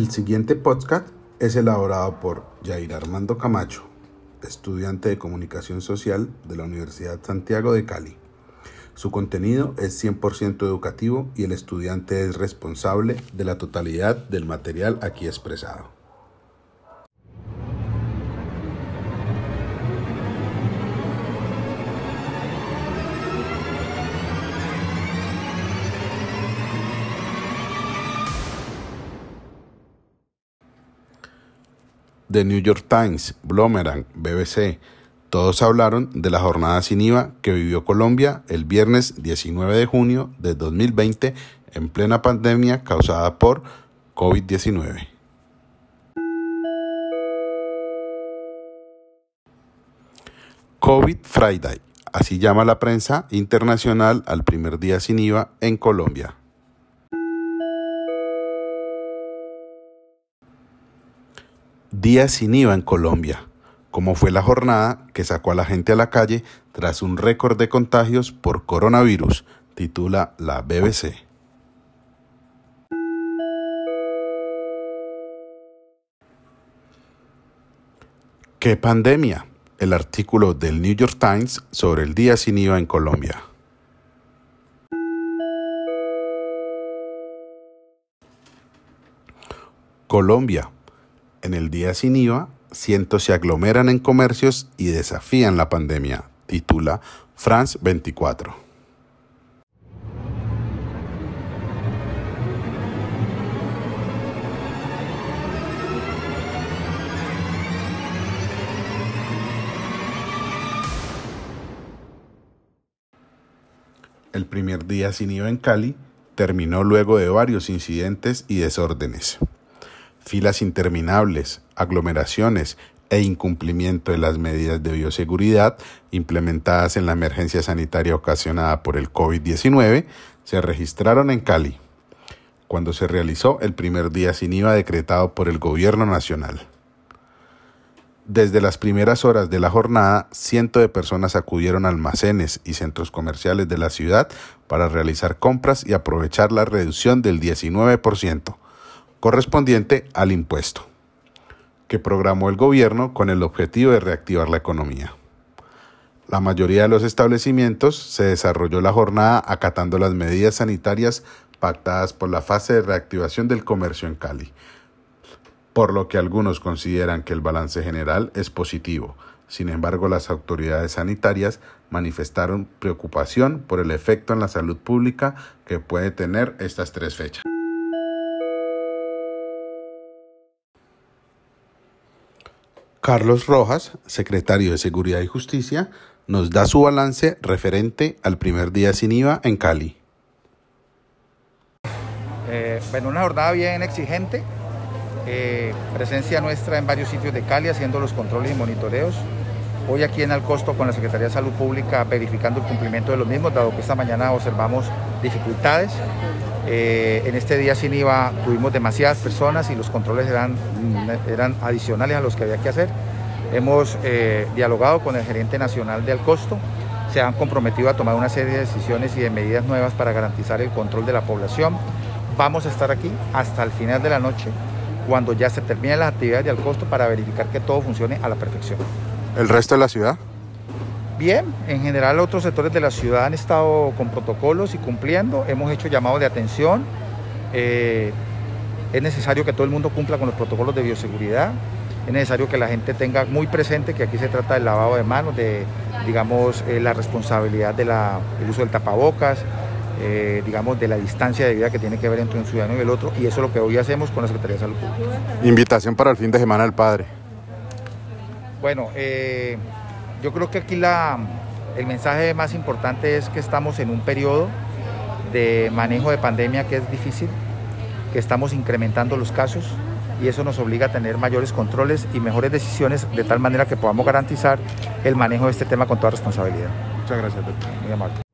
El siguiente podcast es elaborado por Jair Armando Camacho, estudiante de Comunicación Social de la Universidad Santiago de Cali. Su contenido es 100% educativo y el estudiante es responsable de la totalidad del material aquí expresado. The New York Times, Blomerang, BBC, todos hablaron de la jornada sin IVA que vivió Colombia el viernes 19 de junio de 2020 en plena pandemia causada por COVID-19. COVID Friday, así llama la prensa internacional al primer día sin IVA en Colombia. Día sin IVA en Colombia, como fue la jornada que sacó a la gente a la calle tras un récord de contagios por coronavirus, titula la BBC. ¿Qué pandemia? El artículo del New York Times sobre el día sin IVA en Colombia. Colombia, en el día sin IVA, cientos se aglomeran en comercios y desafían la pandemia, titula France 24. El primer día sin IVA en Cali terminó luego de varios incidentes y desórdenes filas interminables, aglomeraciones e incumplimiento de las medidas de bioseguridad implementadas en la emergencia sanitaria ocasionada por el COVID-19 se registraron en Cali, cuando se realizó el primer día sin IVA decretado por el Gobierno Nacional. Desde las primeras horas de la jornada, cientos de personas acudieron a almacenes y centros comerciales de la ciudad para realizar compras y aprovechar la reducción del 19% correspondiente al impuesto, que programó el gobierno con el objetivo de reactivar la economía. La mayoría de los establecimientos se desarrolló la jornada acatando las medidas sanitarias pactadas por la fase de reactivación del comercio en Cali, por lo que algunos consideran que el balance general es positivo. Sin embargo, las autoridades sanitarias manifestaron preocupación por el efecto en la salud pública que puede tener estas tres fechas. Carlos Rojas, secretario de Seguridad y Justicia, nos da su balance referente al primer día sin IVA en Cali. Eh, bueno, una jornada bien exigente, eh, presencia nuestra en varios sitios de Cali haciendo los controles y monitoreos. Hoy aquí en Alcosto con la Secretaría de Salud Pública verificando el cumplimiento de los mismos, dado que esta mañana observamos dificultades. Eh, en este día sin IVA tuvimos demasiadas personas y los controles eran, eran adicionales a los que había que hacer. Hemos eh, dialogado con el gerente nacional de Alcosto, se han comprometido a tomar una serie de decisiones y de medidas nuevas para garantizar el control de la población. Vamos a estar aquí hasta el final de la noche, cuando ya se terminen las actividades de Alcosto, para verificar que todo funcione a la perfección. ¿El resto de la ciudad? Bien, en general otros sectores de la ciudad han estado con protocolos y cumpliendo. Hemos hecho llamados de atención. Eh, es necesario que todo el mundo cumpla con los protocolos de bioseguridad. Es necesario que la gente tenga muy presente que aquí se trata del lavado de manos, de digamos eh, la responsabilidad del uso del tapabocas, eh, digamos de la distancia de vida que tiene que haber entre un ciudadano y el otro. Y eso es lo que hoy hacemos con la Secretaría de Salud Pública. Invitación para el fin de semana del padre. Bueno, yo creo que aquí la, el mensaje más importante es que estamos en un periodo de manejo de pandemia que es difícil, que estamos incrementando los casos y eso nos obliga a tener mayores controles y mejores decisiones de tal manera que podamos garantizar el manejo de este tema con toda responsabilidad. Muchas gracias, doctor. Muy amable.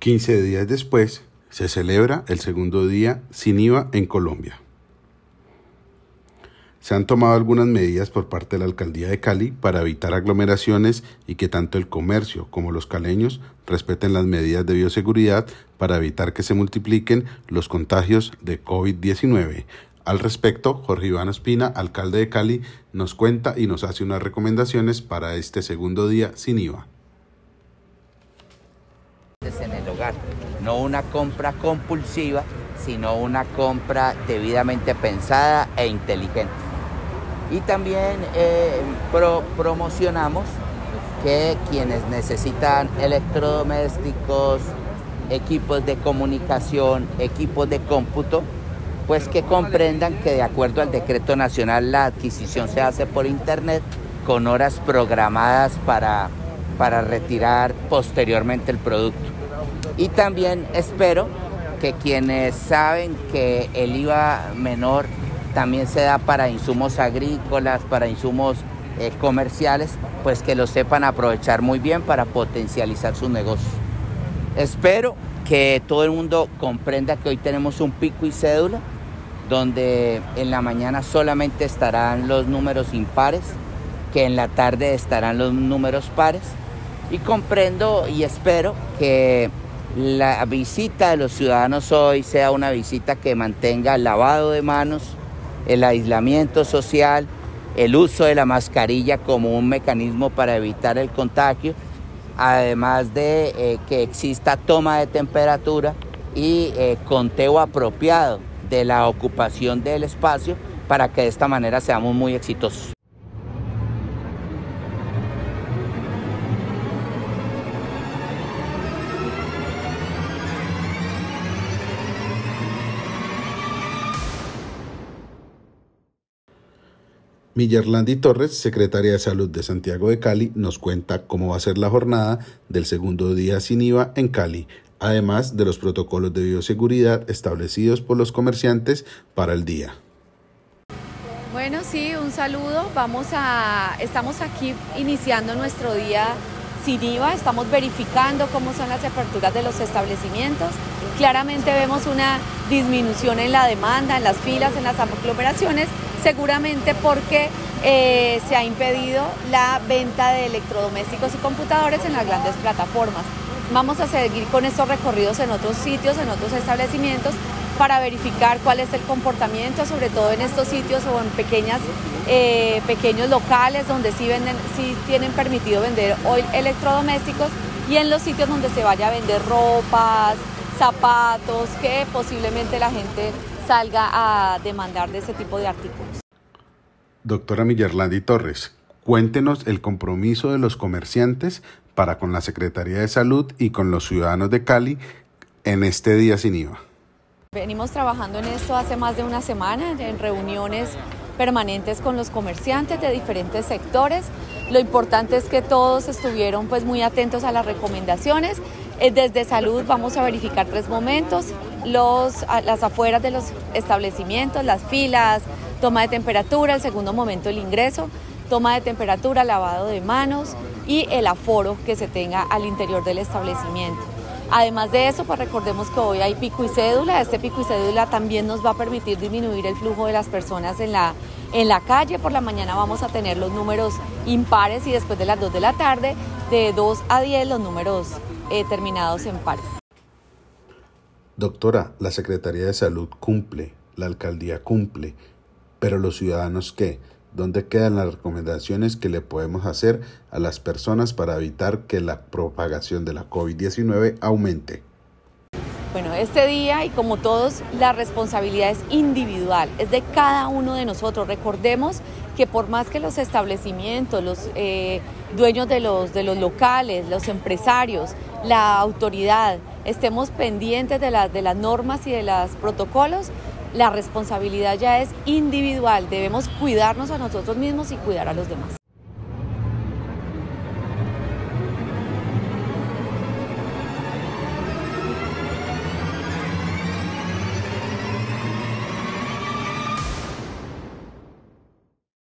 15 días después se celebra el segundo día sin IVA en Colombia. Se han tomado algunas medidas por parte de la alcaldía de Cali para evitar aglomeraciones y que tanto el comercio como los caleños respeten las medidas de bioseguridad para evitar que se multipliquen los contagios de COVID-19. Al respecto, Jorge Iván Espina, alcalde de Cali, nos cuenta y nos hace unas recomendaciones para este segundo día sin IVA. En el hogar, no una compra compulsiva, sino una compra debidamente pensada e inteligente. Y también eh, promocionamos que quienes necesitan electrodomésticos, equipos de comunicación, equipos de cómputo, pues que comprendan que de acuerdo al decreto nacional la adquisición se hace por internet con horas programadas para, para retirar posteriormente el producto. Y también espero que quienes saben que el IVA menor también se da para insumos agrícolas, para insumos eh, comerciales, pues que lo sepan aprovechar muy bien para potencializar sus negocios. Espero que todo el mundo comprenda que hoy tenemos un pico y cédula, donde en la mañana solamente estarán los números impares, que en la tarde estarán los números pares. Y comprendo y espero que la visita de los ciudadanos hoy sea una visita que mantenga el lavado de manos, el aislamiento social, el uso de la mascarilla como un mecanismo para evitar el contagio, además de eh, que exista toma de temperatura y eh, conteo apropiado de la ocupación del espacio para que de esta manera seamos muy exitosos. Millerlandi Torres, secretaria de Salud de Santiago de Cali, nos cuenta cómo va a ser la jornada del segundo día sin IVA en Cali, además de los protocolos de bioseguridad establecidos por los comerciantes para el día. Bueno, sí, un saludo. Vamos a estamos aquí iniciando nuestro día sin IVA, estamos verificando cómo son las aperturas de los establecimientos. Claramente vemos una disminución en la demanda, en las filas, en las aglomeraciones seguramente porque eh, se ha impedido la venta de electrodomésticos y computadores en las grandes plataformas. Vamos a seguir con estos recorridos en otros sitios, en otros establecimientos, para verificar cuál es el comportamiento, sobre todo en estos sitios o en pequeñas, eh, pequeños locales donde sí, venden, sí tienen permitido vender hoy electrodomésticos y en los sitios donde se vaya a vender ropas, zapatos, que posiblemente la gente salga a demandar de ese tipo de artículos. Doctora Millerlandi Torres, cuéntenos el compromiso de los comerciantes para con la Secretaría de Salud y con los ciudadanos de Cali en este día sin IVA. Venimos trabajando en esto hace más de una semana, en reuniones permanentes con los comerciantes de diferentes sectores. Lo importante es que todos estuvieron pues muy atentos a las recomendaciones. Eh, desde salud vamos a verificar tres momentos, los, las afueras de los establecimientos, las filas, toma de temperatura, el segundo momento el ingreso, toma de temperatura, lavado de manos y el aforo que se tenga al interior del establecimiento. Además de eso, pues recordemos que hoy hay pico y cédula. Este pico y cédula también nos va a permitir disminuir el flujo de las personas en la, en la calle. Por la mañana vamos a tener los números impares y después de las 2 de la tarde, de 2 a 10, los números eh, terminados en pares. Doctora, la Secretaría de Salud cumple, la alcaldía cumple, pero los ciudadanos qué? ¿Dónde quedan las recomendaciones que le podemos hacer a las personas para evitar que la propagación de la COVID-19 aumente? Bueno, este día y como todos, la responsabilidad es individual, es de cada uno de nosotros. Recordemos que por más que los establecimientos, los eh, dueños de los, de los locales, los empresarios, la autoridad, estemos pendientes de, de las normas y de los protocolos, la responsabilidad ya es individual. Debemos cuidarnos a nosotros mismos y cuidar a los demás.